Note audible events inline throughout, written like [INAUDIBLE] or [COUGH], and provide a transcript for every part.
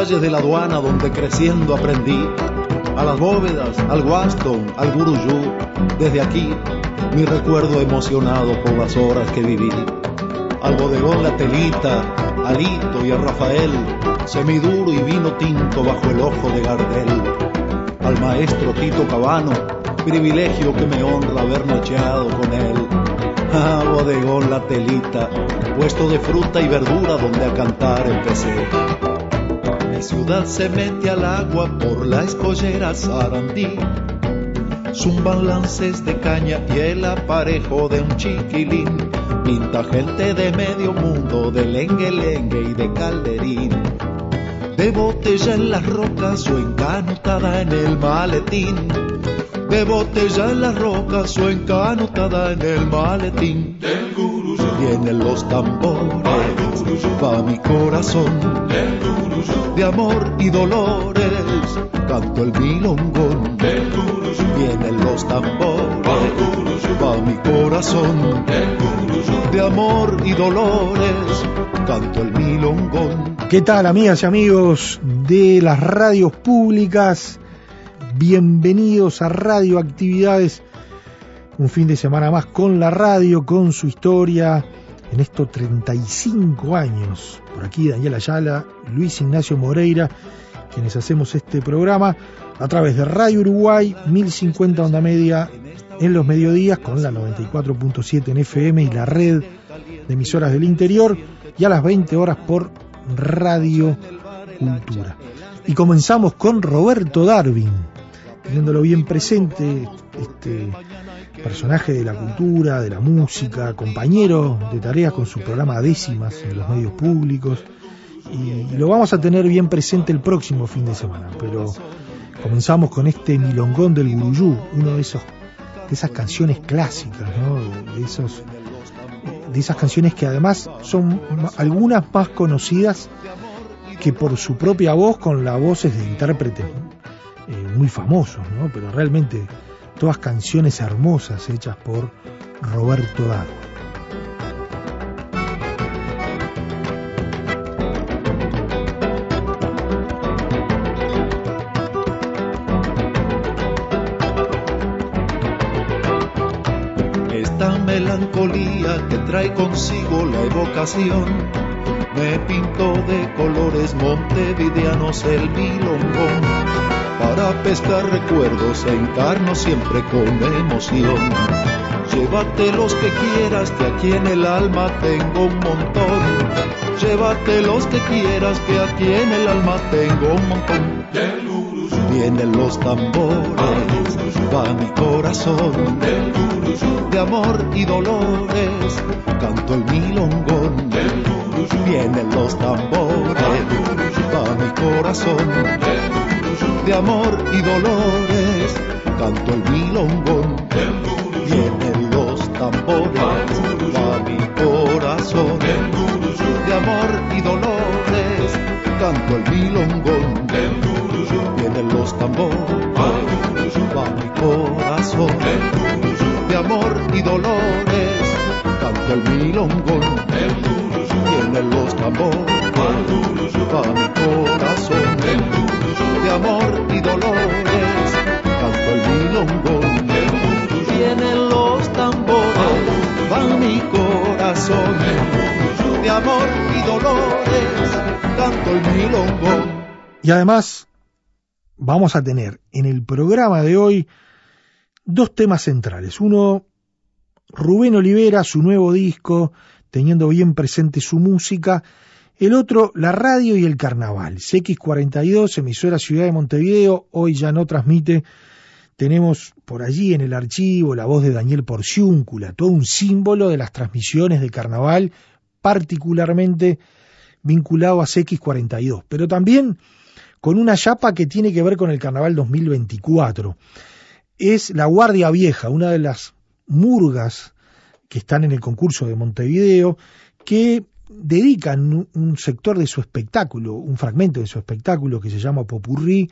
Calles de la aduana donde creciendo aprendí, a las bóvedas, al Waston, al Guruyú, desde aquí mi recuerdo emocionado por las horas que viví. Al bodegón La Telita, a Lito y a Rafael, semiduro y vino tinto bajo el ojo de Gardel. Al maestro Tito Cabano, privilegio que me honra haber nocheado con él. Ah, bodegón La Telita, puesto de fruta y verdura donde a cantar empecé. Mi ciudad se mete al agua por la escollera Sarandí. Zumban lances de caña y el aparejo de un chiquilín. Pinta gente de medio mundo, de lengue lengue y de calderín. De botella en las rocas o encanutada en el maletín. De botella en las rocas o encanutada en el maletín. Del Vienen los tambores, va mi corazón de amor y dolores, canto el milongón. Vienen los tambores, va mi corazón, de amor y dolores, canto el milongón. ¿Qué tal amigas y amigos de las radios públicas? Bienvenidos a Radioactividades, un fin de semana más con la radio, con su historia, en estos 35 años. Por aquí Daniel Ayala, Luis Ignacio Moreira, quienes hacemos este programa a través de Radio Uruguay, 1050 onda media en los mediodías con la 94.7 en FM y la red de emisoras del interior y a las 20 horas por Radio Cultura. Y comenzamos con Roberto Darwin, teniéndolo bien presente, este personaje de la cultura, de la música, compañero de tareas con su programa Décimas en los medios públicos. Y lo vamos a tener bien presente el próximo fin de semana, pero comenzamos con este milongón del Guruyú, uno de esos de esas canciones clásicas, ¿no? de esos de esas canciones que además son algunas más conocidas que por su propia voz con las voces de intérpretes eh, muy famosos, ¿no? pero realmente todas canciones hermosas hechas por Roberto melancolía que trae consigo la evocación me pintó de colores montevideanos el milongón para pescar recuerdos e hincarnos siempre con emoción. Llévate los que quieras, que aquí en el alma tengo un montón. Llévate los que quieras, que aquí en el alma tengo un montón. Vienen los tambores, va mi corazón de amor y dolores, canto el milongón. Vienen los tambores, va mi corazón de amor y dolores, canto el milongón. Vienen los tambores, va mi corazón de amor y dolores, canto el milongón. Vienen los tambores, va mi corazón de amor y dolores, canto el milongón. Vienen los tambores, va mi corazón de amor y dolores, canto el guruyú, Vienen los tambores, va mi corazón de amor y dolores, canto el milongón. Y además vamos a tener en el programa de hoy dos temas centrales. Uno, Rubén Olivera, su nuevo disco, teniendo bien presente su música. El otro, la radio y el carnaval. CX42, emisora Ciudad de Montevideo, hoy ya no transmite. Tenemos por allí en el archivo la voz de Daniel Porciúncula, todo un símbolo de las transmisiones de carnaval, particularmente vinculado a CX42. Pero también con una chapa que tiene que ver con el Carnaval 2024. Es la Guardia Vieja, una de las murgas que están en el concurso de Montevideo, que dedican un- sector de su espectáculo, un fragmento de su espectáculo que se llama Popurrí,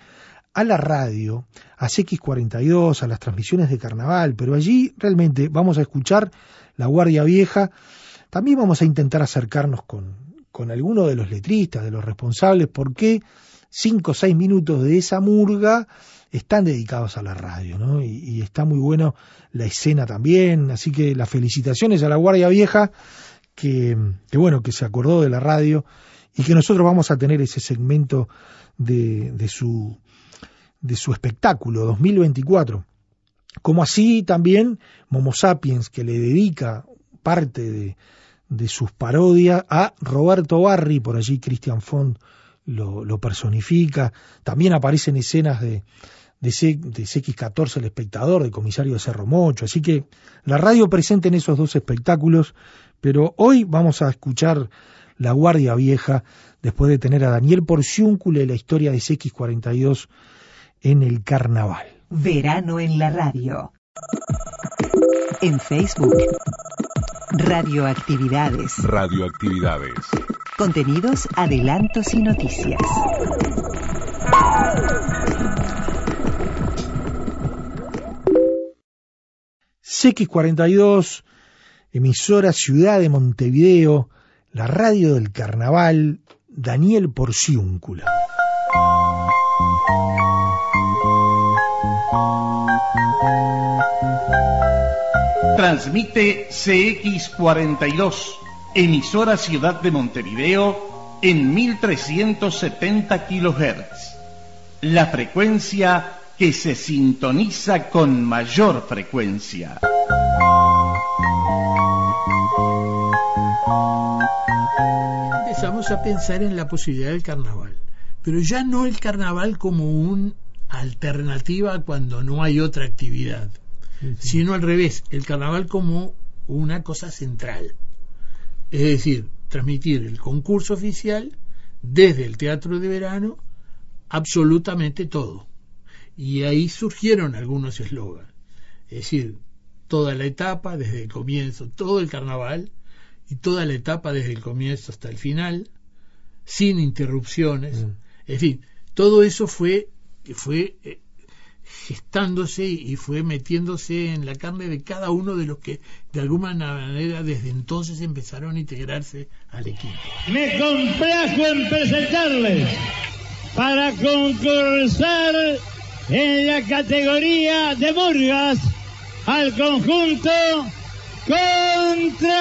a la radio, a CX42, a las transmisiones de carnaval, pero allí realmente vamos a escuchar la Guardia Vieja, también vamos a intentar acercarnos con, con alguno de los letristas, de los responsables, porque cinco o seis minutos de esa murga están dedicados a la radio, ¿no? Y, está muy bueno la escena también, así que las felicitaciones a la Guardia Vieja, que, bueno, que se acordó de la radio y que nosotros vamos a tener ese segmento de, de su de su espectáculo 2024. Como así también Momo Sapiens, que le dedica parte de, de sus parodias a Roberto Barri, por allí Christian Font lo personifica. También aparecen escenas de, de, C- de CX14 El Espectador, de Comisario de Cerro Mocho. Así que la radio presente en esos dos espectáculos, pero hoy vamos a escuchar La Guardia Vieja, después de tener a Daniel Porciúncula y la historia de CX42 en el carnaval. Verano en la radio. En Facebook. Radioactividades. Radioactividades. Contenidos, adelantos y noticias. CX42, emisora Ciudad de Montevideo, la radio del carnaval, Daniel Porciúncula. Transmite CX42, emisora Ciudad de Montevideo, en 1370 kHz. La frecuencia que se sintoniza con mayor frecuencia. Empezamos a pensar en la posibilidad del carnaval, pero ya no el carnaval como una alternativa cuando no hay otra actividad, sino al revés, el carnaval como una cosa central. Es decir, transmitir el concurso oficial desde el teatro de verano absolutamente todo. Y ahí surgieron algunos eslogans. Es decir, toda la etapa desde el comienzo, todo el carnaval y toda la etapa desde el comienzo hasta el final, sin interrupciones. Mm. En fin, todo eso fue, fue eh, gestándose y fue metiéndose en la carne de cada uno de los que de alguna manera desde entonces empezaron a integrarse al equipo. me complajo en presentarles para concursar en la categoría de Murgas al conjunto Contramano.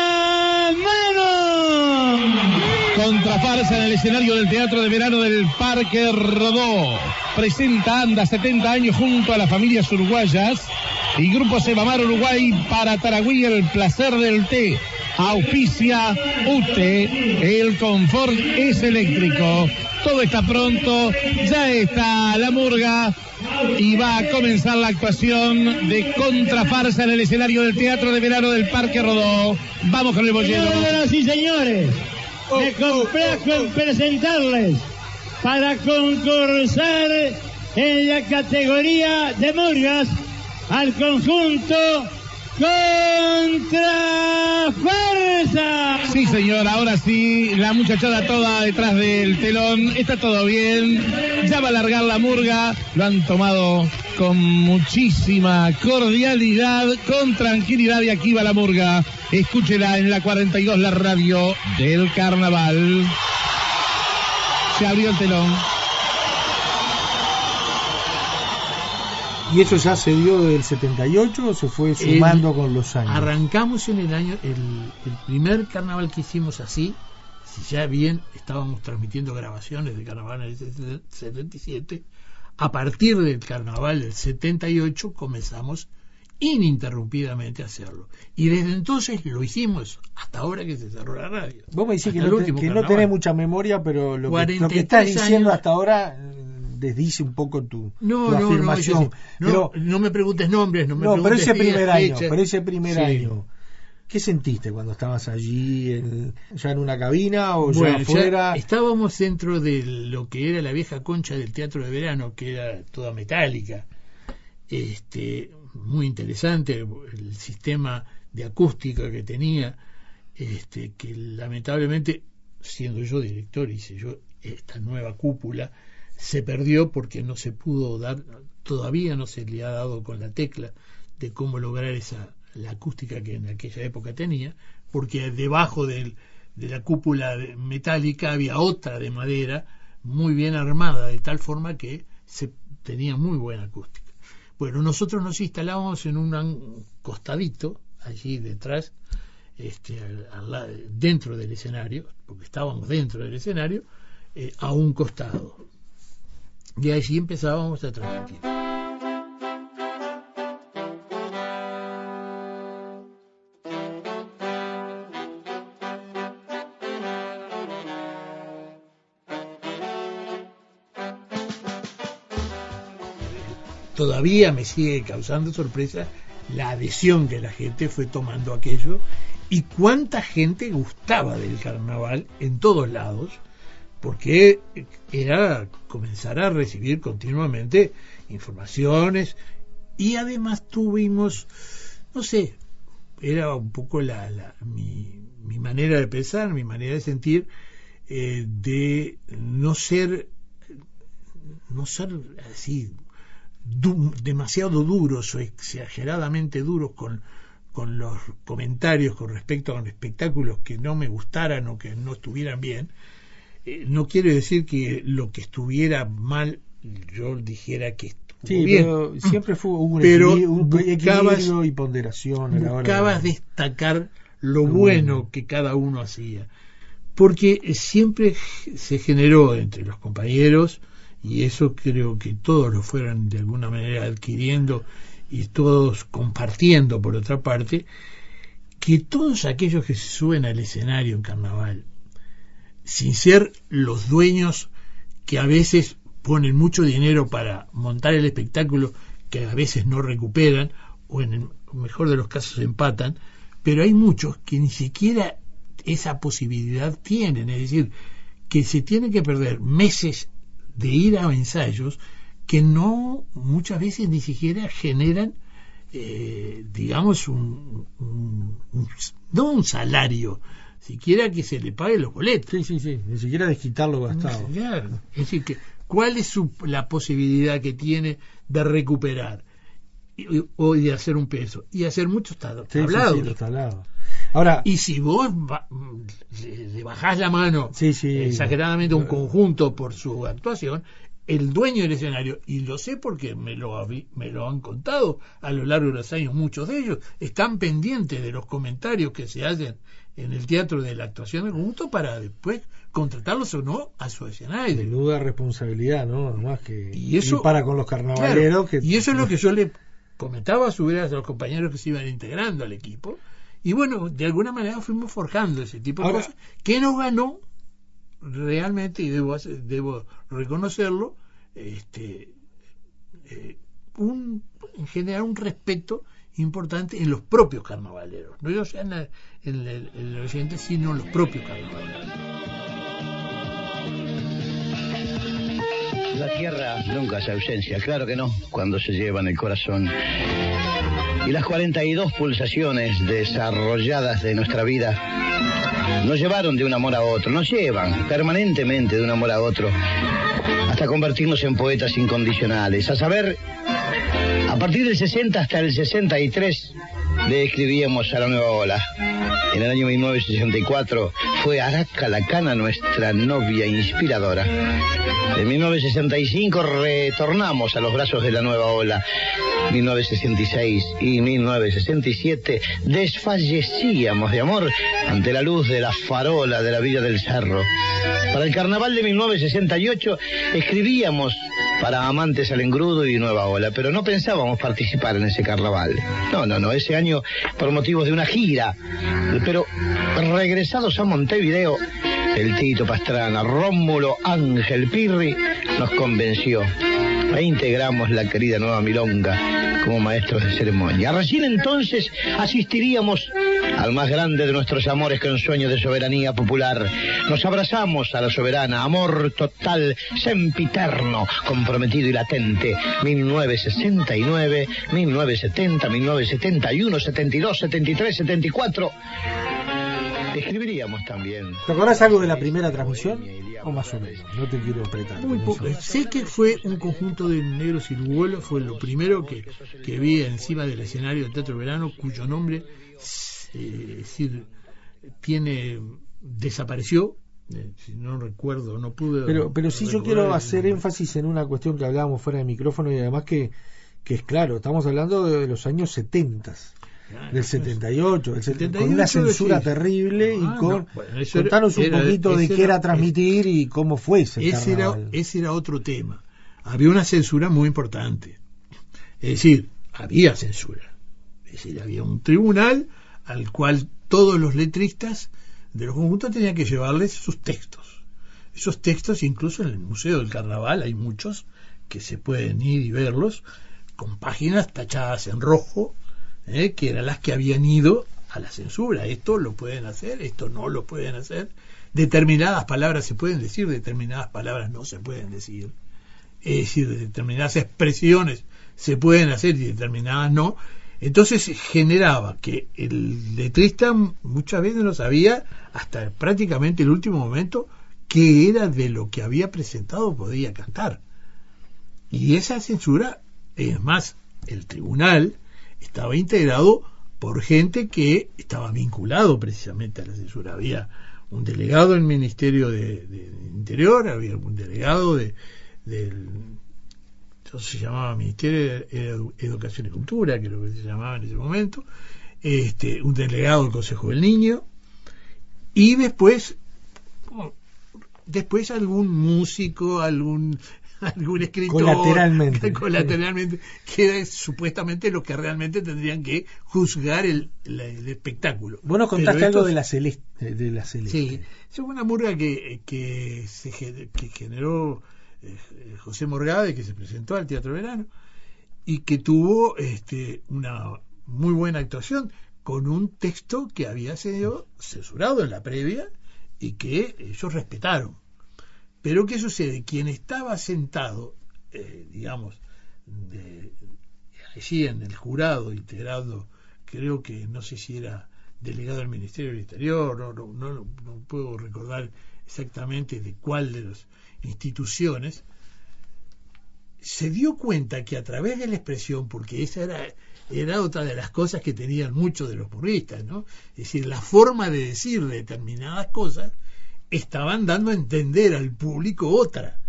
Contrafarsa en el escenario del Teatro de Verano del Parque Rodó. Presenta Anda 70 años junto a las familias uruguayas y Grupo Sebamar Uruguay para Taragüí el placer del té. Auspicia UTE, el confort es eléctrico. Todo está pronto, ya está la murga y va a comenzar la actuación de contrafarsa en el escenario del Teatro de Verano del Parque Rodó. Vamos con el bollero. Señoras y señores, me complajo en presentarles para concursar en la categoría de Murgas al conjunto Contrafuerza. Sí, señor, ahora sí, la muchachada toda detrás del telón, está todo bien, ya va a largar la murga, lo han tomado con muchísima cordialidad, con tranquilidad y aquí va la murga. Escúchela en la 42, la radio del carnaval. Se abrió el telón. ¿Y eso ya se dio del 78 o se fue sumando El- con los años? Arrancamos en el año, el, el primer carnaval que hicimos así, si ya bien estábamos transmitiendo grabaciones de carnaval en el 77, a partir del carnaval del 78 comenzamos ininterrumpidamente a hacerlo. Y desde entonces lo hicimos hasta ahora que se cerró la radio. Vos me decís que, no, te- que no tenés mucha memoria, pero lo que, lo que 43 estás diciendo hasta ahora eh, desdice un poco tu, No, tu no, afirmación. no, pero, no me preguntes nombres, no me no, pero preguntes ese primer año, pero ese primer Sí. año, ¿Qué sentiste cuando estabas allí, en- ya en una cabina o Bueno, ya afuera? ya estábamos dentro de lo que era la vieja concha del teatro de verano, que era toda metálica, este, muy interesante, el sistema de acústica que tenía, este, que lamentablemente, siendo yo director, hice yo esta nueva cúpula, se perdió porque no se pudo dar, todavía no se le ha dado con la tecla de cómo lograr esa la acústica que en aquella época tenía, porque debajo del, de la cúpula metálica había otra de madera muy bien armada, de tal forma que se tenía muy buena acústica. Bueno, nosotros nos instalamos en un costadito, allí detrás, este, al- al dentro del escenario, porque estábamos dentro del escenario, eh, a un costado. Y allí empezábamos a transmitir. todavía me sigue causando sorpresa la adhesión que la gente fue tomando aquello y cuánta gente gustaba del carnaval en todos lados, porque era comenzar a recibir continuamente informaciones. Y además tuvimos, no sé, era un poco la, la- mi, mi manera de pensar, mi manera de sentir, eh, de no ser, no ser así demasiado duros o exageradamente duros con, con los comentarios con respecto a los espectáculos que no me gustaran o que no estuvieran bien, eh, no quiere decir que lo que estuviera mal yo dijera que estuvo Sí, bien. pero siempre fue un, [CLEARS THROAT] Pero equilibrio, un buscabas- y ponderación a buscabas de- destacar lo Lo bueno bueno. que cada uno hacía. Porque eh, siempre se generó entre los compañeros, y eso creo que todos lo fueron de alguna manera adquiriendo y todos compartiendo por otra parte, que todos aquellos que se suben al escenario en carnaval, sin ser los dueños que a veces ponen mucho dinero para montar el espectáculo, que a veces no recuperan, o en el mejor de los casos empatan, pero hay muchos que ni siquiera esa posibilidad tienen, es decir, que se tienen que perder meses de ir a ensayos que no muchas veces ni siquiera generan eh, digamos un, un- un- no un salario siquiera que se le pague los boletos Sí, sí, sí, ni siquiera desquitar lo gastado. [LAUGHS] Claro. Es decir, que, ¿cuál es su- la posibilidad que tiene de recuperar y, o de hacer un peso? Y hacer muchos tab- Sí, sí, tablados. sí, tablados. Ahora, Y si vos ba- le, le bajás la mano Sí, sí. exageradamente a un conjunto por su actuación, el dueño del escenario, y lo sé porque me lo, me lo han contado a lo largo de los años, muchos de ellos están pendientes de los comentarios que se hacen en el teatro de la actuación del conjunto para después contratarlos o no a su escenario. menuda responsabilidad, ¿no? Además que Y eso- para con los carnavaleros Claro, que Y eso es lo que yo le comentaba a su vez a los compañeros que se iban integrando al equipo. Y bueno, de alguna manera fuimos forjando ese tipo de cosas que nos ganó realmente, y debo, debo reconocerlo, este, eh, un, en general un respeto importante en los propios carnavaleros. No yo sea en, la- en el, en el oyente, sino en los propios carnavaleros. La tierra nunca se ausencia, claro que no, cuando se lleva en el corazón. Y las 42 pulsaciones desarrolladas de nuestra vida nos llevaron de un amor a otro, nos llevan permanentemente de un amor a otro, hasta convertirnos en poetas incondicionales. A saber, a partir del 60 hasta el 63 le escribíamos a la nueva ola. En el año 1964 fue Araca Lacana nuestra novia inspiradora. En 1965 retornamos a los brazos de la nueva ola. 1966 y 1967 desfallecíamos de amor ante la luz de la farola de la Villa del Cerro. Para el carnaval de 1968 escribíamos para amantes al engrudo y nueva ola, pero no pensábamos participar en ese carnaval. No, no, no, ese año por motivos de una gira. Pero regresados a Montevideo, el Tito Pastrana, Rómulo Ángel Pirri nos convenció. E integramos la querida nueva milonga como maestros de ceremonia. Recién entonces asistiríamos al más grande de nuestros amores con sueño de soberanía popular. Nos abrazamos a la soberana, amor total, sempiterno, comprometido y latente. 1969, 1970, 1971, 72, 73, 74. Escribiríamos también. ¿Te acordás algo de la primera transmisión? O más o menos, no te quiero apretar. Muy poco. Sé que fue un conjunto de negros ciruelos, fue lo primero que, que vi encima del escenario del Teatro Verano, cuyo nombre eh, es decir, tiene desapareció. eh, si no recuerdo, no pude. Pero, pero sí yo quiero hacer énfasis en una cuestión que hablábamos fuera de micrófono y además que, que es claro, estamos hablando de los años 70, Claro, del 78, del 70, con 78, una censura terrible Ah, y con... no, bueno, eso era- contanos un era- poquito de qué era era- transmitir y cómo fue ese ese era, ese era otro tema. Había una censura muy importante. Es decir, había censura. Es decir, había un tribunal al cual todos los letristas de los conjuntos tenían que llevarles sus textos. Esos textos, incluso en el Museo del Carnaval, hay muchos que se pueden ir y verlos, con páginas tachadas en rojo, ¿eh? que eran las que habían ido a la censura. Esto lo pueden hacer, esto no lo pueden hacer. Determinadas palabras se pueden decir, determinadas palabras no se pueden decir. Es decir, determinadas expresiones se pueden hacer y determinadas no. Entonces generaba que el letrista muchas veces no sabía hasta prácticamente el último momento qué era de lo que había presentado podía cantar. Y esa censura, es más, el tribunal estaba integrado por gente que estaba vinculado precisamente a la censura. Había un delegado del Ministerio de, Interior, había un delegado de, del entonces se llamaba Ministerio de Edu- Educación y Cultura, que es lo que se llamaba en ese momento, este, un delegado del Consejo del Niño, y después, después algún músico, algún [LAUGHS] algún escritor Colateralmente. colateralmente, que es supuestamente los que realmente tendrían que juzgar el, espectáculo. Vos nos contaste algo de la celeste. De la celeste. Sí, es una murga que, que, se, que generó eh, José Morgade, que se presentó al Teatro Verano, y que tuvo este, una muy buena actuación con un texto que había sido censurado en la previa y que ellos respetaron. Pero ¿qué sucede? Quien estaba sentado, eh, digamos, de- allí en el jurado, integrado, creo que no sé si era delegado del Ministerio del Interior, no, no, no, puedo recordar exactamente de cuál de las instituciones, se dio cuenta que a través de la expresión, porque esa era, era otra de las cosas que tenían muchos de los burristas, ¿no? Es decir, la forma de decir determinadas cosas estaban dando a entender al público otra,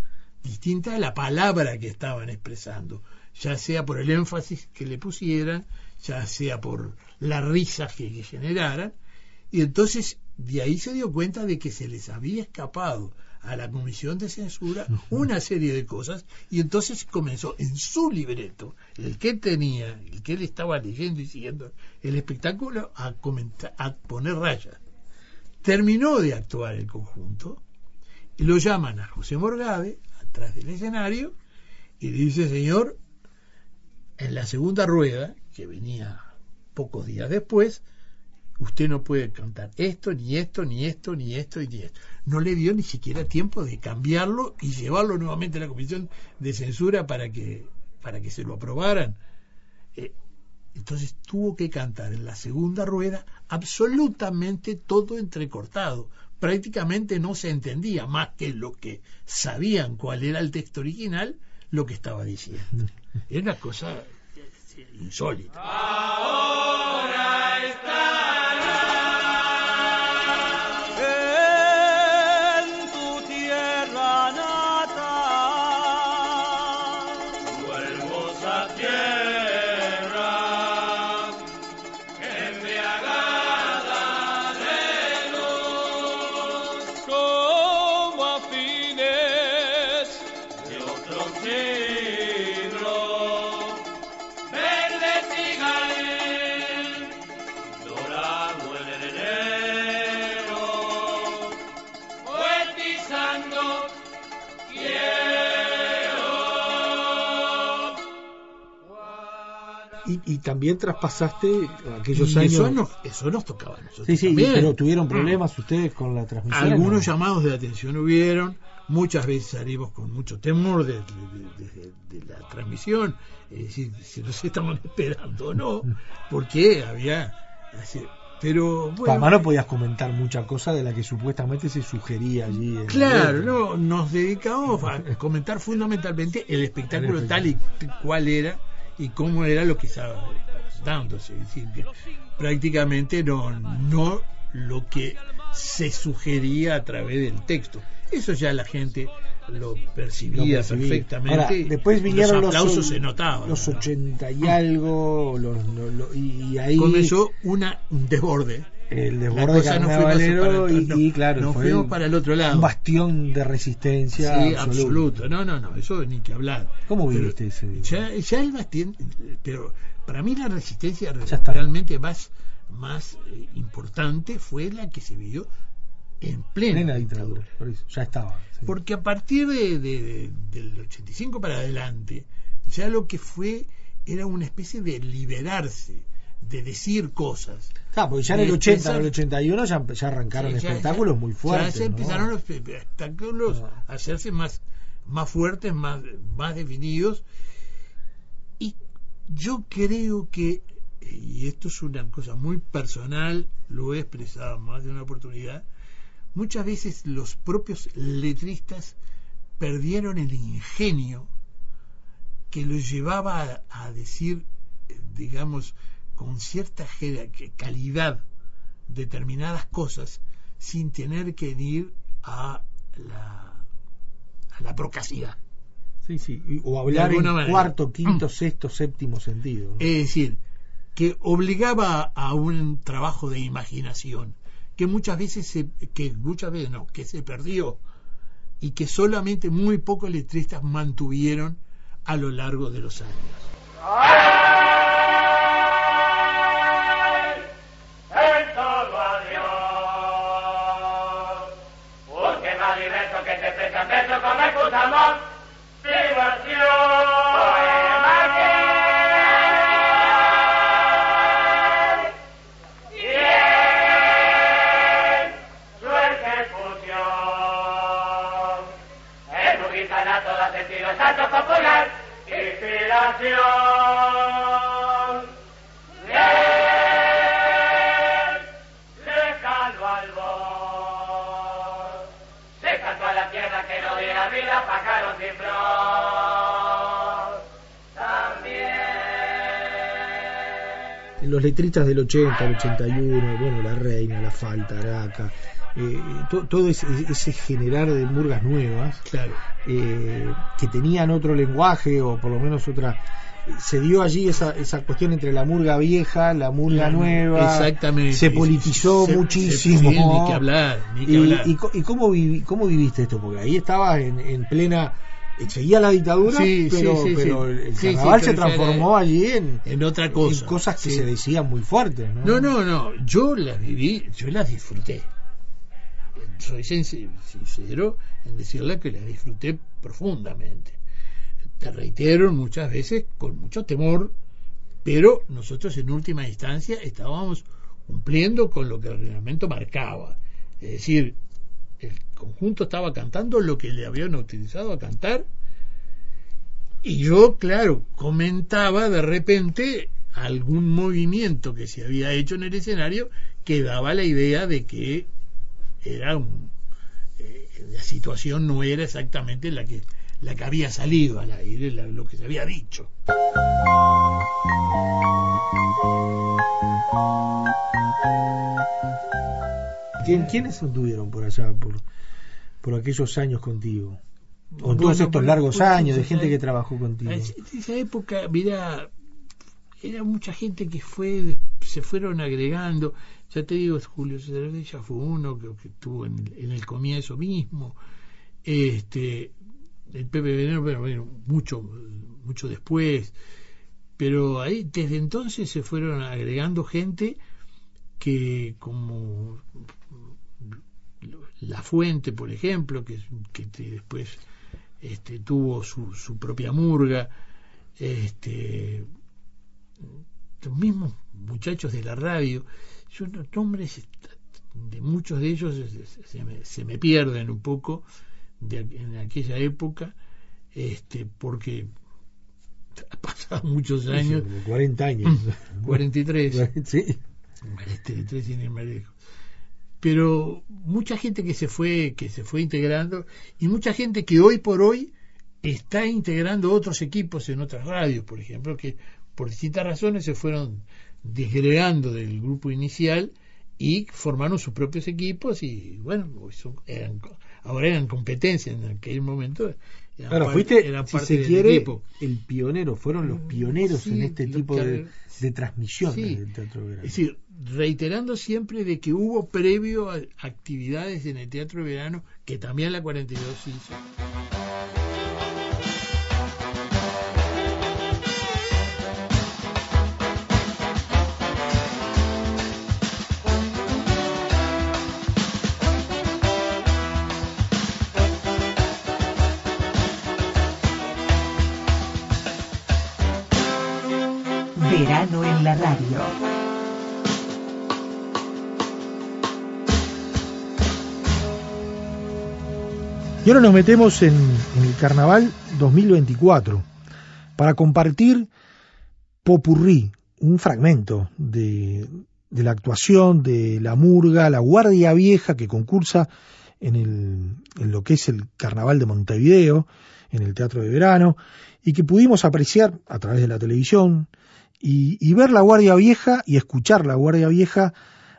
distinta a la palabra que estaban expresando, ya sea por el énfasis que le pusieran, ya sea por la risa que, que generaran, y entonces de ahí se dio cuenta de que se les había escapado a la comisión de censura una serie de cosas y entonces comenzó en su libreto, el que tenía, el que él estaba leyendo y siguiendo el espectáculo, a, comentar, a poner rayas. Terminó de actuar el conjunto y lo llaman a José Morgade atrás del escenario y dice, señor, en la segunda rueda, que venía pocos días después, usted no puede cantar esto, ni esto, ni esto, ni esto, ni esto. No le dio ni siquiera tiempo de cambiarlo y llevarlo nuevamente a la comisión de censura para que, para que se lo aprobaran. Entonces tuvo que cantar en la segunda rueda absolutamente todo entrecortado. Prácticamente no se entendía más que lo que sabían cuál era el texto original, lo que estaba diciendo. Era una cosa insólita. en Y, también traspasaste aquellos Y años. eso, nos, eso nos tocaba a nosotros sí, sí, también. pero tuvieron problemas ustedes con la transmisión. Algunos ¿no? llamados de atención hubieron, muchas veces salimos con mucho temor de, de- de- de- de la transmisión, es decir, si nos estaban [LAUGHS] esperando o no, porque había... así- Pero bueno, Además no podías comentar mucha cosa de la que supuestamente se sugería allí. en- Claro, no, nos dedicamos a comentar fundamentalmente el espectáculo El tal y cual era y cómo era lo que estaba dándose. Es decir, que prácticamente no, no lo que se sugería a través del texto. Eso ya la gente lo percibía, Lo perfectamente. Ahora, después vinieron los los, aplausos se notaban. los 80 y algo, los, y ahí Comenzó una, un desborde. El desborde no carnavalero atrás, y, no. y claro, Nos fuimos para el otro lado. un bastión de resistencia Sí, absoluto. absoluto. No, no, no, eso ni que hablar. ¿Cómo viviste ese día? Ya, ya el bastión, pero para mí la resistencia realmente más, más eh, importante fue la que se vivió en plena, Plena dictadura, por eso, ya estaba. sí. Porque a partir de, de- del 85 para adelante, ya lo que fue era una especie de liberarse, de decir cosas. Ah, porque ya en el 80, en expresar- el 81 ya, ya arrancaron Sí, ya- espectáculos ya- muy fuertes. Ya se ¿no? empezaron los espectáculos No. a hacerse más, más fuertes, más, más definidos. Y yo creo que, y esto es una cosa muy personal, lo he expresado más de una oportunidad, muchas veces los propios letristas perdieron el ingenio que los llevaba a, a decir, eh, digamos, con cierta calidad determinadas cosas sin tener que ir a la, a la procacidad. Sí, sí. O hablar en manera. cuarto, quinto, sexto, séptimo sentido. ¿no? Es decir, que obligaba a un trabajo de imaginación que muchas veces se, que muchas veces no, que se perdió y que solamente muy pocos letristas mantuvieron a lo largo de los años. Inspiración. Bien, lejano al bor, se cantó a la tierra que no diera vida, pájaros sin flor. También. Los letristas del 80, el 81, bueno, La Reina, La Falta, Araca, eh, to- todo ese, ese generar de murgas nuevas Claro. eh, que tenían otro lenguaje o por lo menos otra se dio allí esa, esa cuestión entre la murga vieja, la murga La- nueva, exactamente. se politizó Se- se- muchísimo. sí, ni que hablar, ni que y, hablar. y co- y cómo, vivi- cómo viviste esto? Porque ahí estabas en, en plena, seguía la dictadura, Sí, pero, sí, sí, pero sí. el carnaval se transformó era- allí en, en otra cosa. en cosas que se decían muy fuertes. ¿no? No, no, no. Yo las viví, yo las disfruté. Soy sinc- sincero en decirle que las disfruté profundamente. Te reitero muchas veces con mucho temor, pero nosotros en última instancia estábamos cumpliendo con lo que el reglamento marcaba. Es decir, el conjunto estaba cantando lo que le habían utilizado a cantar y yo, claro, comentaba de repente algún movimiento que se había hecho en el escenario que daba la idea de que era un, eh, la situación no era exactamente la que la que había salido al aire, la- lo que se había dicho. ¿Quién- ¿Quiénes anduvieron por allá, por, por aquellos años contigo? O en todos estos largos por- años de gente que trabajó contigo. En esa época, mira, era mucha gente que fue, se fueron agregando. Ya te digo, Julio César Bella fue uno que, que estuvo en, el- en el comienzo mismo. Este, el Pepe Veneno, pero bueno, mucho, mucho después. Pero ahí, desde entonces se fueron agregando gente que como La Fuente, por ejemplo, que, que después este, tuvo su, su propia murga, este, los mismos muchachos de la radio, yo los nombres de muchos de ellos se, se me, se me pierden un poco de, en aquella época, este, porque [LAUGHS] ha pasado muchos años. Como 40 años. 43. [LAUGHS] sí. 43 tiene más lejos. Pero mucha gente que se fue, que se fue integrando, y mucha gente que hoy por hoy está integrando otros equipos en otras radios, por ejemplo, que por distintas razones se fueron desgregando del grupo inicial y formaron sus propios equipos y bueno, hoy son- eran, ahora eran competencia en aquel momento. eran Claro, parte- fuiste, eran si se quiere, equipo. el pionero, fueron los pioneros Sí, en este tipo que- de, de transmisiones Sí. del teatro verano. Es decir, reiterando siempre de que hubo previo a actividades en el Teatro de Verano que también la 42 hizo. Radio. Y ahora nos metemos en, en el Carnaval 2024 para compartir Popurrí, un fragmento de, de la actuación de la Murga, la Guardia Vieja que concursa en, el, en lo que es el Carnaval de Montevideo, en el Teatro de Verano, y que pudimos apreciar a través de la televisión y, ver la Guardia Vieja y escuchar la Guardia Vieja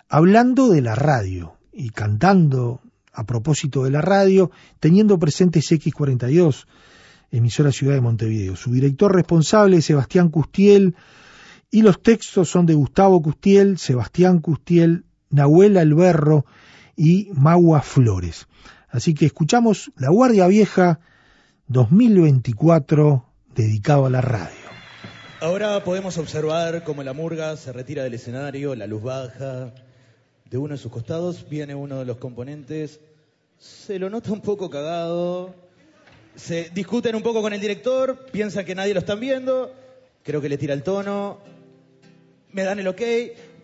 hablando de la radio y cantando a propósito de la radio, teniendo presentes X42, emisora Ciudad de Montevideo. Su director responsable es Sebastián Custiel y los textos son de Gustavo Custiel, Sebastián Custiel, Nahuel Alberro y Magua Flores. Así que escuchamos La Guardia Vieja 2024 dedicado a la radio. Ahora podemos observar cómo la murga se retira del escenario, la luz baja. De uno de sus costados viene uno de los componentes. Se lo nota un poco cagado. Se discuten un poco con el director, piensan que nadie lo están viendo. Creo que le tira el tono. Me dan el ok.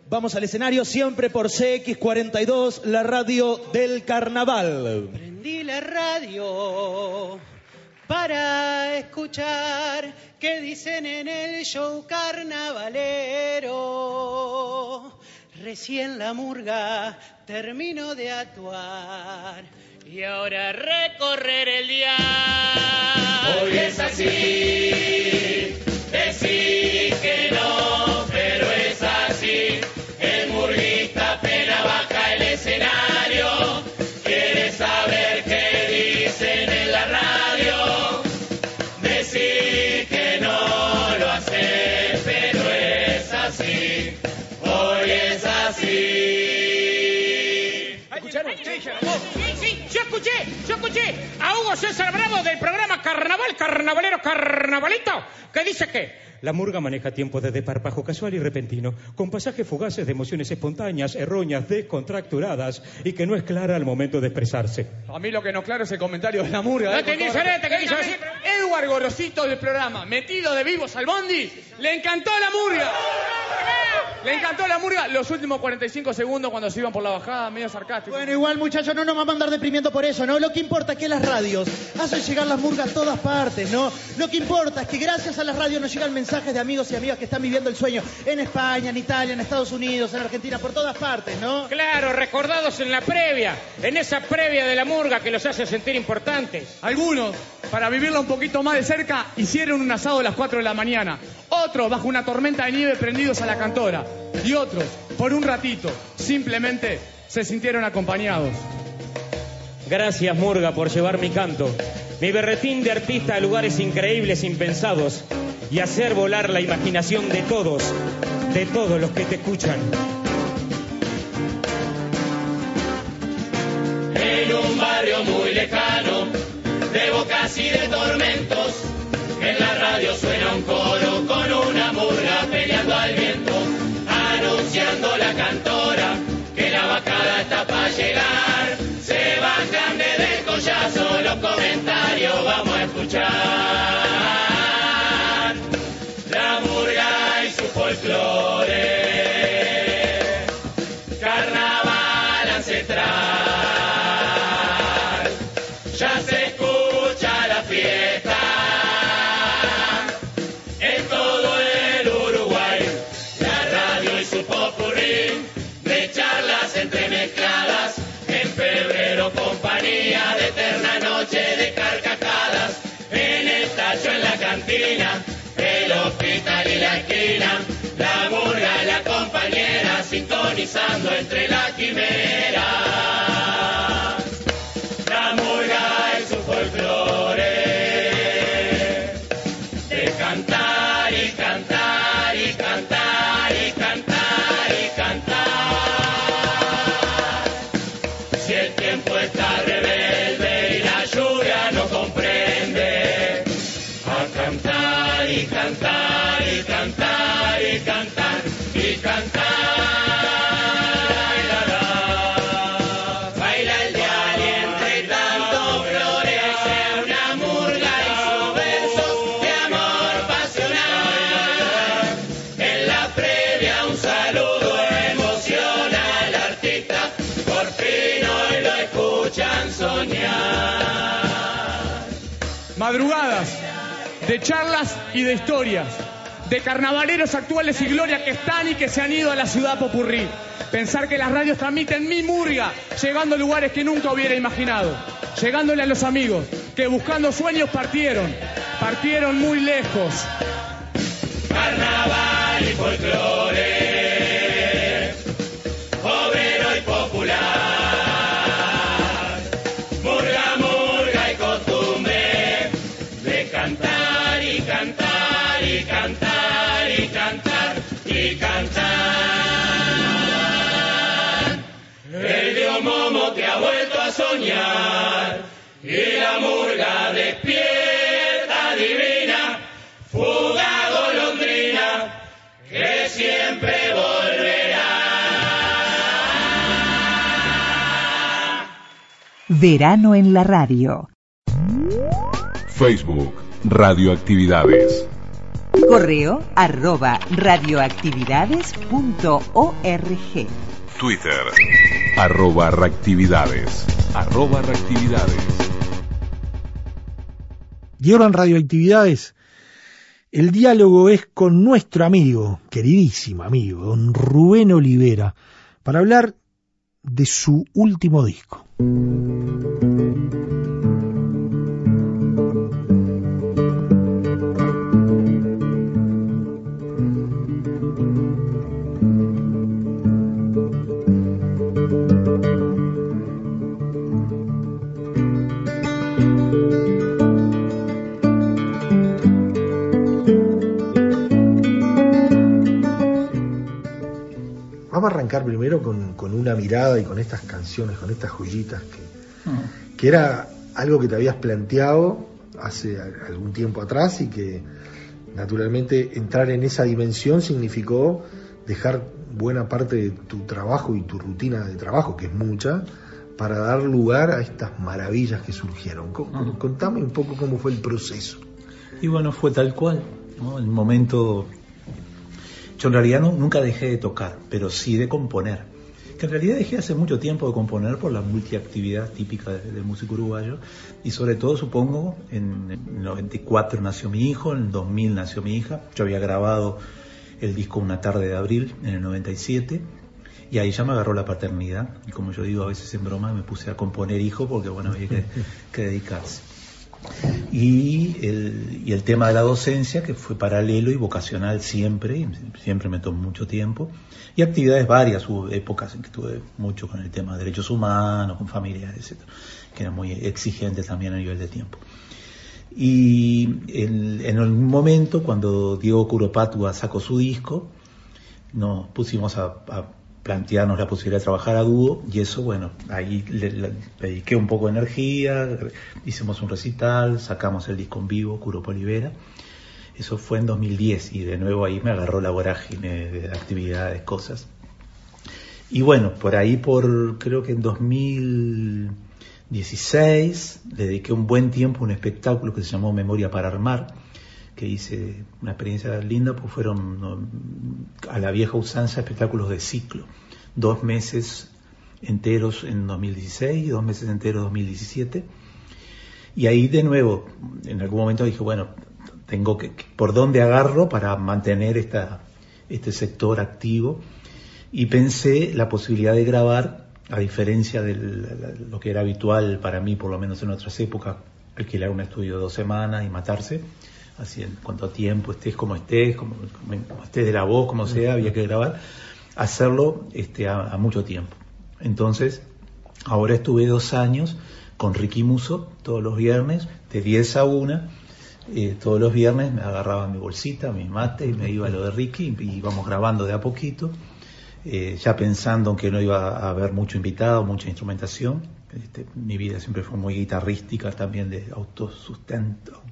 Vamos al escenario siempre por CX42, la radio del carnaval. Prendí la radio para escuchar qué dicen en el show carnavalero. Recién la murga terminó de actuar y ahora recorrer el día. Hoy es así, decir que no, escuché, yo escuché a Hugo César Bravo del programa Carnaval, Carnavalero, Carnavalito, que dice que La murga maneja tiempos de desparpajo casual y repentino, con pasajes fugaces de emociones espontáneas, erróneas, descontracturadas y que no es clara al momento de expresarse. A mí lo que no claro es el comentario de la murga. No ¿eh? que. Edward Gorosito del programa, metido de vivos al bondi, le encantó la murga. Le encantó la murga los últimos 45 segundos cuando se iban por la bajada, medio sarcástico. Bueno, igual muchachos, no nos vamos a andar deprimiendo por eso, ¿no? Lo que importa es que las radios hacen llegar las murgas a todas partes, ¿no? Lo que importa es que gracias a las radios nos llegan mensajes de amigos y amigas que están viviendo el sueño en España, en Italia, en Estados Unidos, en Argentina, por todas partes, ¿no? Claro, recordados en la previa, en esa previa de la murga que los hace sentir importantes. Algunos, para vivirla un poquito más de cerca, hicieron un asado a las 4 de la mañana. Otros, bajo una tormenta de nieve, prendidos a la cantora. Y otros, por un ratito, simplemente se sintieron acompañados. Gracias, Murga, por llevar mi canto, mi berretín de artista a lugares increíbles, impensados, y hacer volar la imaginación de todos, de todos los que te escuchan. En un barrio muy lejano, de bocas y de tormentos, en la radio suena un coro con una murga peleando al viento, anunciando la cantora que la bajada está para llegar. Se bajan desde el collazo los comentarios, vamos a escuchar. Sintonizando entre la quimera. La murga es su folclore, de cantar y cantar y cantar y cantar y cantar. Si el tiempo está rebelde y la lluvia no comprende, a cantar y cantar y cantar y cantar y cantar. De charlas y de historias, de carnavaleros actuales y gloria que están y que se han ido a la ciudad popurrí. Pensar que las radios transmiten mi murga, llegando a lugares que nunca hubiera imaginado, llegándole a los amigos que buscando sueños partieron, partieron muy lejos. Soñar y la murga despierta divina, fuga golondrina que siempre volverá. Verano en la radio. Facebook, Radioactividades. Correo arroba radioactividades.org. Twitter, arroba reactividades. Arroba reactividades. Y Radioactividades, el diálogo es con nuestro amigo, queridísimo amigo, don Rubén Olivera, para hablar de su último disco. Vamos a arrancar primero con, con una mirada y con estas canciones, con estas joyitas, que, que era algo que te habías planteado hace algún tiempo atrás y que naturalmente entrar en esa dimensión significó dejar buena parte de tu trabajo y tu rutina de trabajo, que es mucha, para dar lugar a estas maravillas que surgieron. Co- Contame un poco cómo fue el proceso. Y bueno, fue tal cual. ¿no? El momento. Yo en realidad no- nunca dejé de tocar, pero sí de componer. Que en realidad dejé hace mucho tiempo de componer por la multiactividad típica de- del músico uruguayo. Y sobre todo, supongo, en el 94 nació mi hijo, en el 2000 nació mi hija. Yo había grabado el disco Una tarde de abril en el 97. Y ahí ya me agarró la paternidad. Y como yo digo a veces en broma, me puse a componer hijo porque, bueno, había que dedicarse y el, tema de la docencia, que fue paralelo y vocacional siempre, siempre me tomó mucho tiempo, y actividades varias, hubo épocas en que tuve mucho con el tema de derechos humanos, con familiares, etc., que era muy exigente también a nivel de tiempo. Y en, en algún momento, cuando Diego Curopatua sacó su disco, nos pusimos a plantearnos la posibilidad de trabajar a dúo y eso, bueno, ahí le, dediqué un poco de energía, hicimos un recital, sacamos el disco en vivo, Curopo Olivera. Eso fue en 2010 y de nuevo ahí me agarró la vorágine de actividades, cosas. Y bueno, por ahí, por creo que en 2016, le dediqué un buen tiempo a un espectáculo que se llamó Memoria para Armar, que hice una experiencia linda, pues fueron a la vieja usanza espectáculos de ciclo, dos meses enteros en 2016 y dos meses enteros en 2017. Y ahí de nuevo, en algún momento dije, bueno, tengo que, por dónde agarro para mantener esta, este sector activo. Y pensé la posibilidad de grabar, a diferencia de lo que era habitual para mí, por lo menos en otras épocas, alquilar un estudio de dos semanas y matarse. Así en cuanto a tiempo, estés como estés, como, como estés de la voz, como sea, había que grabar, hacerlo este, a, a mucho tiempo. Entonces, ahora estuve dos años con Ricky Muso todos los viernes, de 10 a 1. eh, todos los viernes me agarraba mi bolsita, mi mate y me iba a lo de Ricky y íbamos grabando de a poquito, eh, ya pensando en que no iba a haber mucho invitado, mucha instrumentación. Este, mi vida siempre fue muy guitarrística, también de autosustento.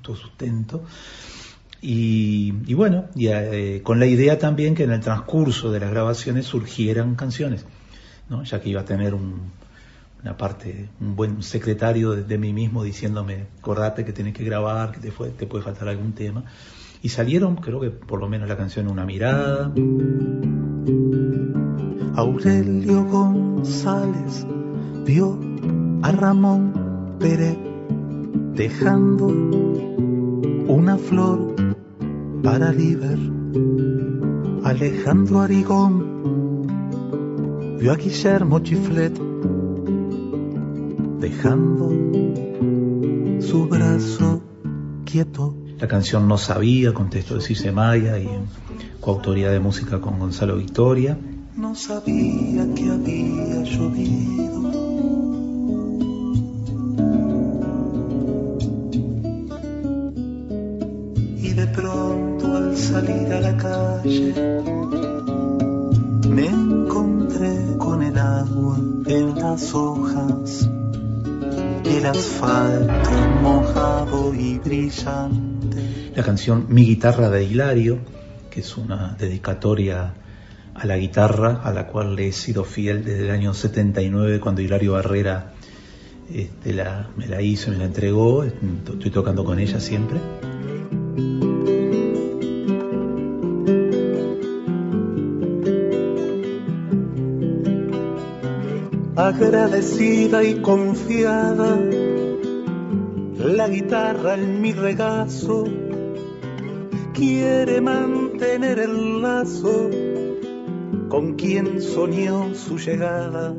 Y, bueno, eh, con la idea también que en el transcurso de las grabaciones surgieran canciones, ¿no? ya que iba a tener un, una parte, un buen secretario de, mí mismo diciéndome, acordate que tienes que grabar, que te, te puede faltar algún tema. Y salieron, creo que por lo menos la canción Una mirada. Aurelio González vio a Ramón Pérez dejando una flor para Liber. Alejandro Arigón vio a Guillermo Chiflet dejando su brazo quieto. La canción No Sabía, con texto de Maya y en coautoría de música con Gonzalo Victoria. No sabía que había llovido. Me encontré con el agua en las hojas el asfalto mojado y brillante. La canción Mi guitarra de Hilario, que es una dedicatoria a la guitarra, a la cual le he sido fiel desde el año 79, cuando Hilario Barrera este, me la hizo, me la entregó, estoy tocando con ella siempre. Agradecida y confiada, la guitarra en mi regazo quiere mantener el lazo con quien soñó su llegada.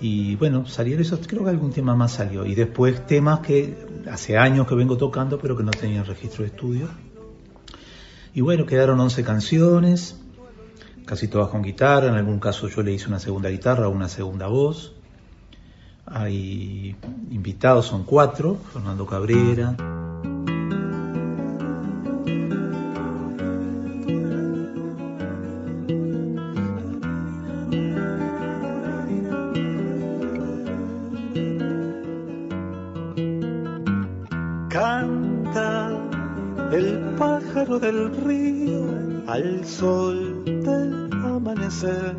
Y bueno, salieron esos, creo que algún tema más salió. Y después temas que hace años que vengo tocando, pero que no tenían registro de estudio. Y bueno, quedaron 11 canciones, casi todas con guitarra, en algún caso yo le hice una segunda guitarra, una segunda voz. Hay invitados, son cuatro, Fernando Cabrera. Canta el pájaro del río al sol del amanecer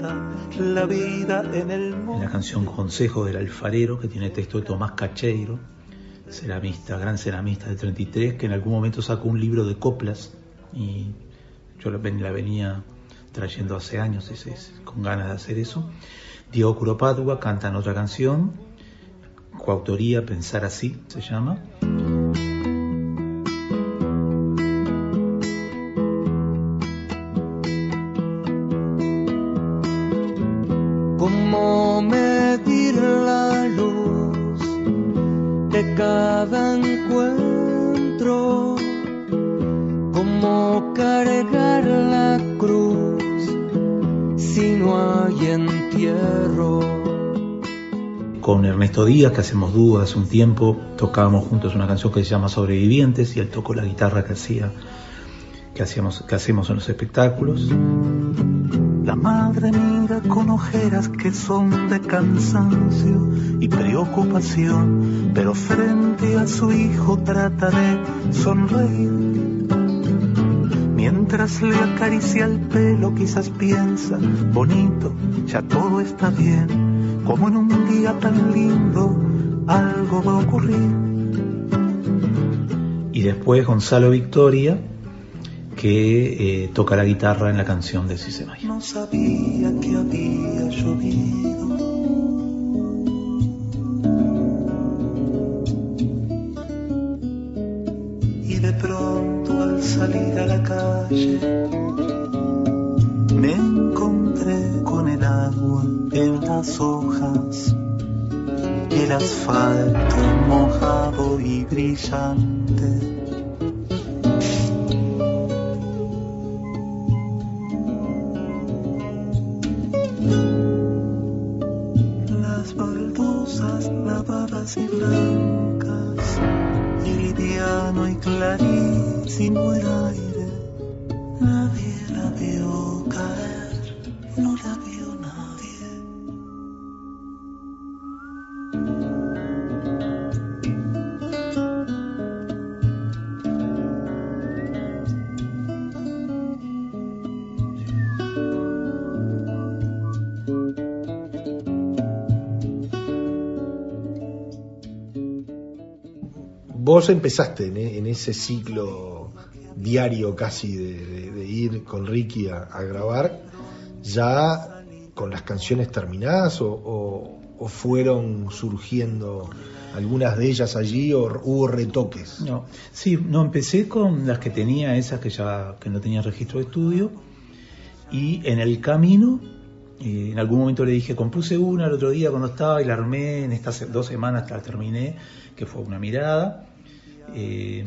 la vida en el En la canción Consejo del Alfarero, que tiene texto de Tomás Cacheiro, ceramista, gran ceramista del 33, que en algún momento sacó un libro de coplas y yo la, venía trayendo hace años con ganas de hacer eso. Diego Curopádua canta en otra canción, coautoría Pensar Así se llama. Como medir la luz de cada encuentro, como cargar la cruz si no hay entierro. Con Ernesto Díaz, que hacemos dúo hace un tiempo, tocábamos juntos una canción que se llama Sobrevivientes y él tocó la guitarra que hacía que hacíamos que hacemos en los espectáculos. La madre mira con ojeras que son de cansancio y preocupación, pero frente a su hijo trata de sonreír. Mientras le acaricia el pelo, quizás piensa, bonito, ya todo está bien, como en un día tan lindo, algo va a ocurrir. Y después Gonzalo Victoria, que eh, toca la guitarra en la canción de Cisemaya. No sabía que había llovido. Y de pronto al salir a la calle me encontré con el agua en las hojas, el asfalto mojado y brillante no hay clarín, si no el aire, nadie la vio caer, no la vio. Vos empezaste en, e- en ese ciclo diario casi de, ir con Ricky a, grabar, ya con las canciones terminadas o, fueron surgiendo algunas de ellas allí o hubo retoques. No, sí, no, empecé con las que tenía, esas que ya que no tenía registro de estudio, y en el camino, eh, en algún momento le dije, compuse una el otro día cuando estaba y la armé, en estas dos semanas la terminé, que fue una mirada. Eh,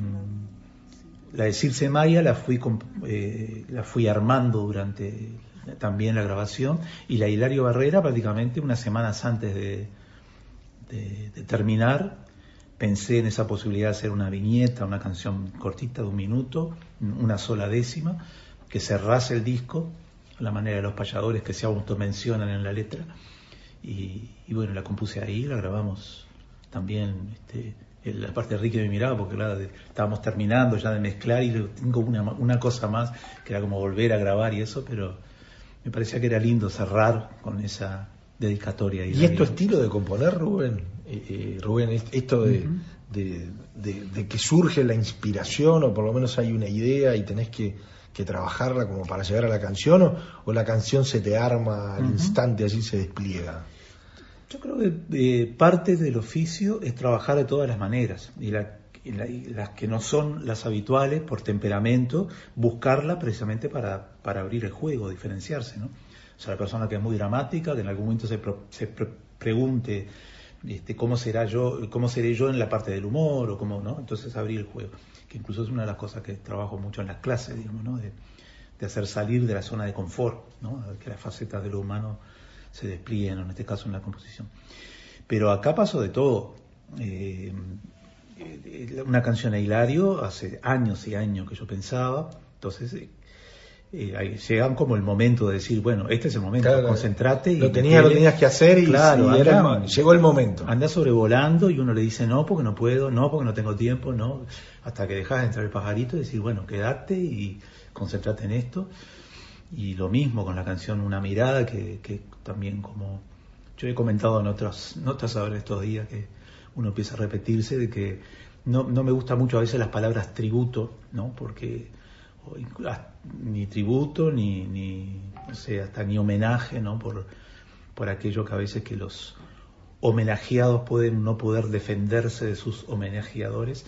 la de Circe Maya la fui, eh, la fui armando durante también la grabación, y la Hilario Barrera prácticamente unas semanas antes de, terminar, pensé en esa posibilidad de hacer una viñeta, una canción cortita de un minuto, una sola décima, que cerrase el disco, a la manera de los payadores que se automencionan en la letra. Y, y bueno, la compuse ahí, la grabamos también, este, la parte de Ricky me miraba, porque claro, de- estábamos terminando ya de mezclar y le- tengo una, ma- una cosa más, que era como volver a grabar y eso, pero me parecía que era lindo cerrar con esa dedicatoria. ¿Y es tu estilo de componer, Rubén? Eh, eh, Rubén, es- esto de, de- de- de que surge la inspiración o por lo menos hay una idea y tenés que, que trabajarla como para llegar a la canción o, o la canción se te arma al instante, así se despliega. Yo creo que eh, parte del oficio es trabajar de todas las maneras y, la- y la- y las que no son las habituales por temperamento, buscarla precisamente para, para abrir el juego, diferenciarse. ¿no? O sea, la persona que es muy dramática, que en algún momento se, pro- se pre- pregunte este, cómo será yo, cómo seré yo en la parte del humor o cómo, ¿no? Entonces abrir el juego, que incluso es una de las cosas que trabajo mucho en las clases, digamos, ¿no? De, de hacer salir de la zona de confort, ¿no? Que las facetas de lo humano se desplieguen, en este caso en la composición. Pero acá pasó de todo. Eh, eh, una canción a Hilario hace años y años que yo pensaba, entonces eh, eh, llegan como el momento de decir, bueno, este es el momento, Claro, concentrate y lo tenías, lo tenías que hacer y- claro, y era anda- llegó el momento. Anda sobrevolando y uno le dice no porque no puedo, no porque no tengo tiempo, no, hasta que dejas de entrar el pajarito y decir, bueno, quédate y concentrate en esto. Y lo mismo con la canción Una mirada, que, que también como yo he comentado en otras notas ahora estos días, que uno empieza a repetirse de que no, no me gusta mucho a veces las palabras tributo, ¿no? Porque ah, ni tributo, ni, ni, no hasta ni homenaje, ¿no? Por, por aquello que a veces que los homenajeados pueden no poder defenderse de sus homenajeadores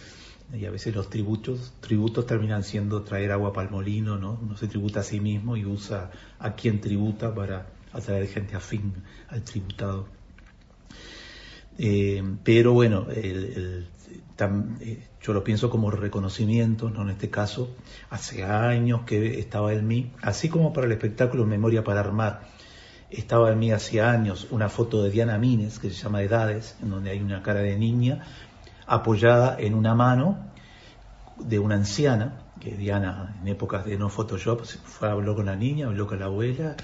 y a veces los tributos tributos terminan siendo traer agua para el molino, ¿no? Uno se tributa a sí mismo y usa a quien tributa para atraer gente afín al tributado. Eh, pero bueno, eh, yo lo pienso como reconocimiento, ¿no? en este caso, hace años que estaba en mí, así como para el espectáculo Memoria para Armar, estaba en mí hace años una foto de Diana Mines, que se llama Edades, en donde hay una cara de niña apoyada en una mano de una anciana, que Diana en épocas de no Photoshop fue, habló con la niña, habló con la abuela,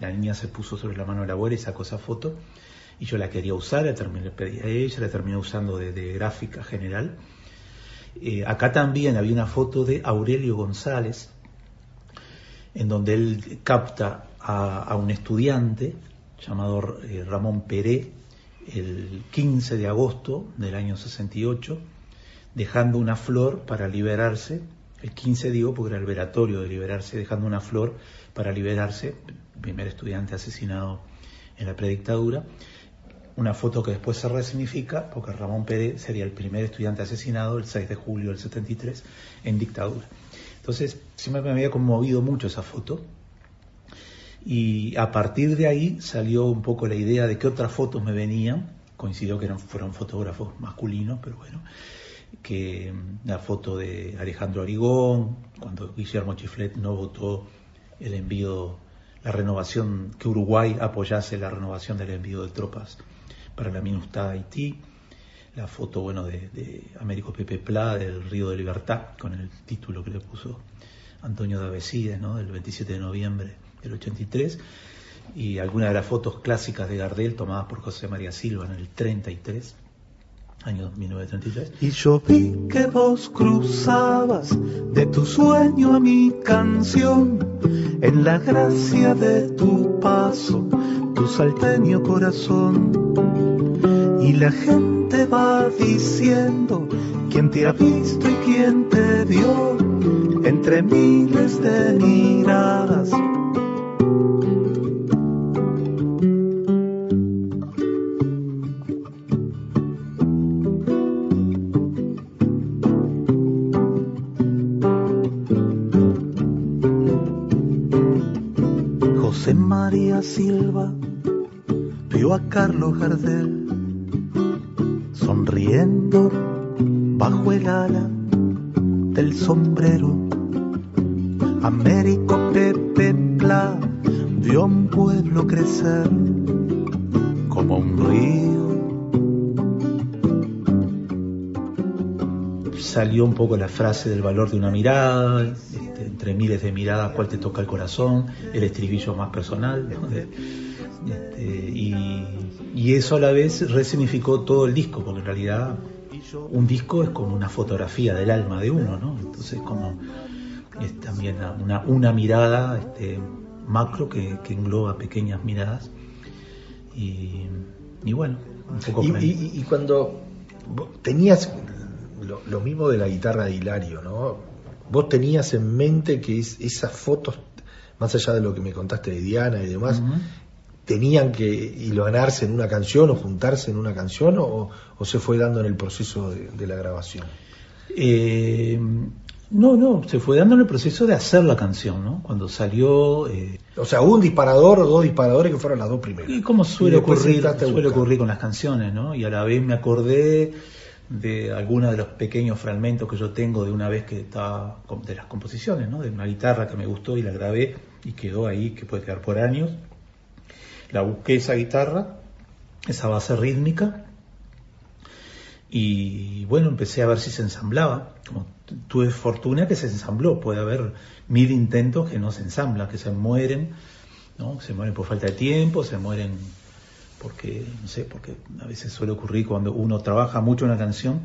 la niña se puso sobre la mano de la abuela y sacó esa foto, y yo la quería usar, la terminé, a ella, la terminé usando de, gráfica general. Eh, acá también había una foto de Aurelio González, en donde él capta a, a un estudiante llamado eh, Ramón Peré el 15 de agosto del año 68, dejando una flor para liberarse, el 15 digo porque era el veratorio de liberarse, dejando una flor para liberarse, primer estudiante asesinado en la predictadura, una foto que después se resignifica porque Ramón Pérez sería el primer estudiante asesinado el 6 de julio del 73 en dictadura. Entonces, siempre me había conmovido mucho esa foto y a partir de ahí salió un poco la idea de qué otras fotos me venían, coincidió que eran, fueron fotógrafos masculinos, pero bueno, que mm, la foto de Alejandro Arigón, cuando Guillermo Chiflet no votó el envío, la renovación, que Uruguay apoyase la renovación del envío de tropas para la MINUSTA Haití, la foto bueno de, Américo Pepe Pla del Río de Libertad con el título que le puso Antonio Davecides, ¿no? del 27 de noviembre del 83 y algunas de las fotos clásicas de Gardel tomadas por José María Silva en el 33 año 1933 Y yo vi que vos cruzabas de tu sueño a mi canción, en la gracia de tu paso, tu salteño corazón. Y la gente va diciendo quién te ha visto y quién te vio, entre miles de miradas. Silva vio a Carlos Gardel sonriendo bajo el ala del sombrero. Américo Pepe Pla vio un pueblo crecer como un río. salió un poco la frase del valor de una mirada, entre miles de miradas, cuál te toca el corazón, el estribillo más personal, ¿no? De- este, y, y eso a la vez resignificó todo el disco, porque en realidad un disco es como una fotografía del alma de uno, ¿no? Entonces como es también una, una mirada este, macro que, que engloba pequeñas miradas y, y bueno, un poco Y, y- y cuando tenías lo, lo mismo de la guitarra de Hilario, ¿no? Vos tenías en mente que es- esas fotos, más allá de lo que me contaste de Diana y demás, tenían que hilvanarse en una canción o juntarse en una canción o, o se fue dando en el proceso de, de la grabación. Eh, no, no, se fue dando en el proceso de hacer la canción, ¿no? Cuando salió... eh, O sea, un disparador o dos disparadores que fueron las dos primeras. y como suele Y ocurrir, suele buscar. ocurrir con las canciones, ¿no? Y a la vez me acordé de algunos de los pequeños fragmentos que yo tengo de una vez que estaba de las composiciones, ¿no? De una guitarra que me gustó y la grabé y quedó ahí, que puede quedar por años. La busqué esa guitarra, esa base rítmica, y bueno, empecé a ver si se ensamblaba. Tuve fortuna que se ensambló, puede haber mil intentos que no se ensamblan, que se mueren, ¿no? Se mueren por falta de tiempo, se mueren porque, no sé, porque a veces suele ocurrir cuando uno trabaja mucho una canción,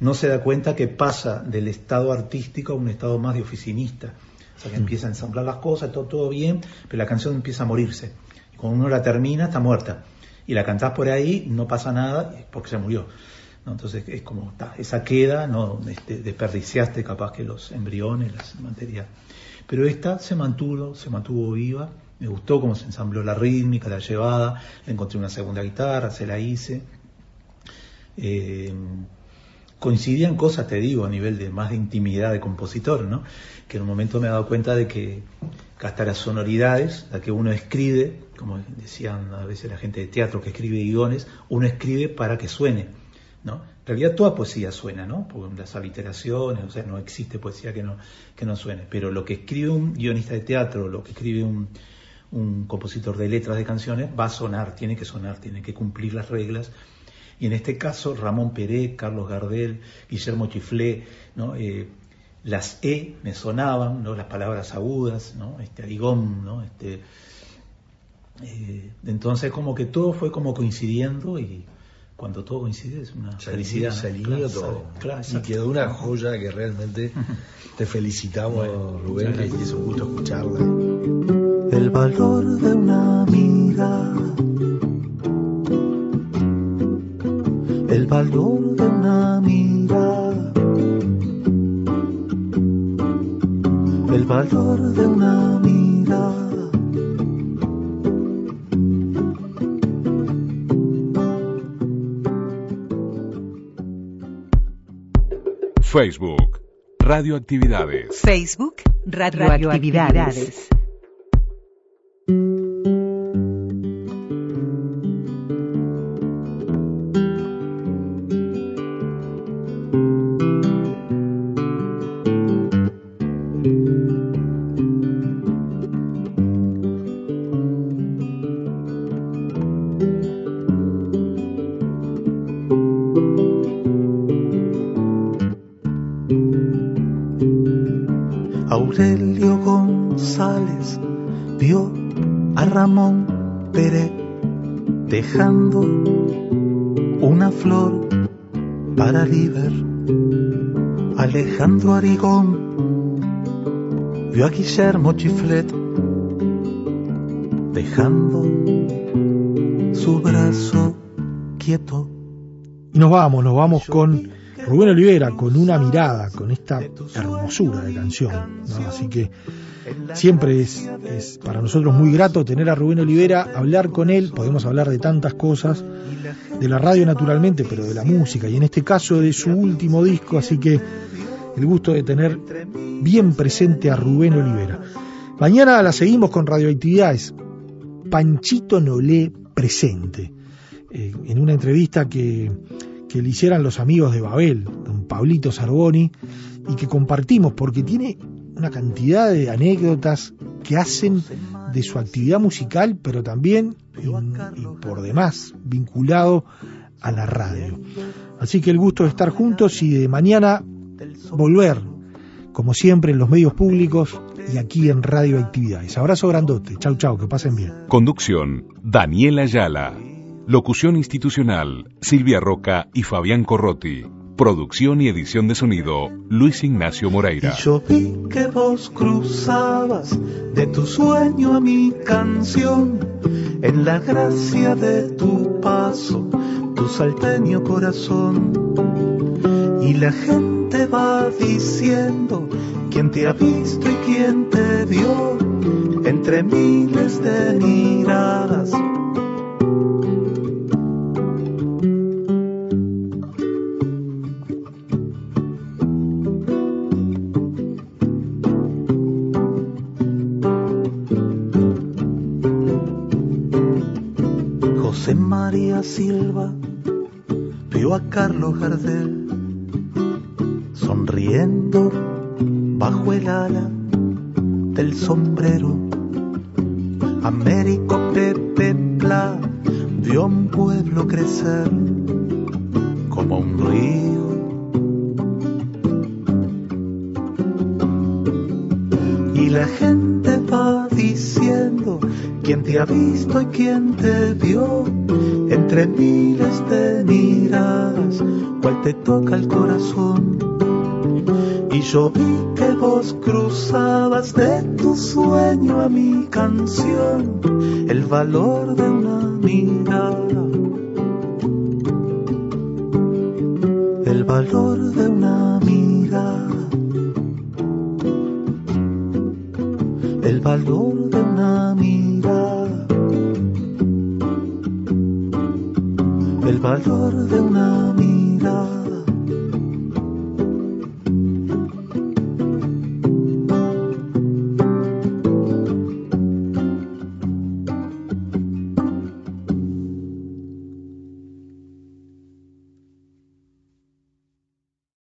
no se da cuenta que pasa del estado artístico a un estado más de oficinista. O sea, que empieza a ensamblar las cosas, todo, todo bien, pero la canción empieza a morirse. Y cuando uno la termina, está muerta. Y la cantás por ahí, no pasa nada, porque se murió. ¿no? Entonces es como, ta, esa queda, no este, desperdiciaste capaz que los embriones, las materias. Pero esta se mantuvo, se mantuvo viva, me gustó cómo se ensambló la rítmica, la llevada, le encontré una segunda guitarra, se la hice. Eh, coincidían cosas, te digo, a nivel de más de intimidad de compositor, ¿no? Que en un momento me he dado cuenta de que hasta las sonoridades, la que uno escribe, como decían a veces la gente de teatro que escribe guiones, uno escribe para que suene, ¿no? En realidad toda poesía suena, ¿no? Porque las aliteraciones, o sea, no existe poesía que no, que no suene, pero lo que escribe un guionista de teatro, lo que escribe un, un compositor de letras de canciones, va a sonar, tiene que sonar, tiene que cumplir las reglas. Y en este caso, Ramón Peré, Carlos Gardel, Guillermo Chiflé, ¿no? Eh, las E me sonaban, ¿no? las palabras agudas, ¿no? este Arigón, ¿no? este, eh, entonces como que todo fue como coincidiendo y cuando todo coincide es una felicidad. Claro, todo. claro, y quedó una joya que realmente [LAUGHS] te felicitamos, Rubén, que es un gusto escucharla. El valor de una mirada. El valor de una mirada. El valor de una mirada. Facebook, Radioactividades. Facebook, Radioactividades. Dejando una flor para River. Alejandro Arigón vio a Guillermo Chiflet dejando su brazo quieto. Nos vamos, nos vamos con Rubén Olivera, con una mirada, con esta hermosura de canción. ¿no? Así que siempre es, para nosotros muy grato tener a Rubén Olivera, hablar con él, podemos hablar de tantas cosas, de la radio naturalmente, pero de la música, y en este caso de su último disco, así que el gusto de tener bien presente a Rubén Olivera. Mañana la seguimos con radioactividades. Panchito Nolé presente. Eh, en una entrevista que, que le hicieran los amigos de Babel, don Pablito Sarboni, y que compartimos, porque tiene una cantidad de anécdotas que hacen de su actividad musical, pero también y, por demás vinculado a la radio. Así que el gusto de estar juntos y de mañana volver, como siempre, en los medios públicos y aquí en Radio Actividades. Abrazo grandote. Chau, chau, que pasen bien. Conducción, Daniela Ayala. Locución institucional, Silvia Roca y Fabián Corrotti. Producción y edición de sonido, Luis Ignacio Moreira. Y yo vi que vos cruzabas de tu sueño a mi canción, en la gracia de tu paso, tu salteño corazón. Y la gente va diciendo quién te ha visto y quién te vio, entre miles de miradas. Carlos Gardel valor de una mirada,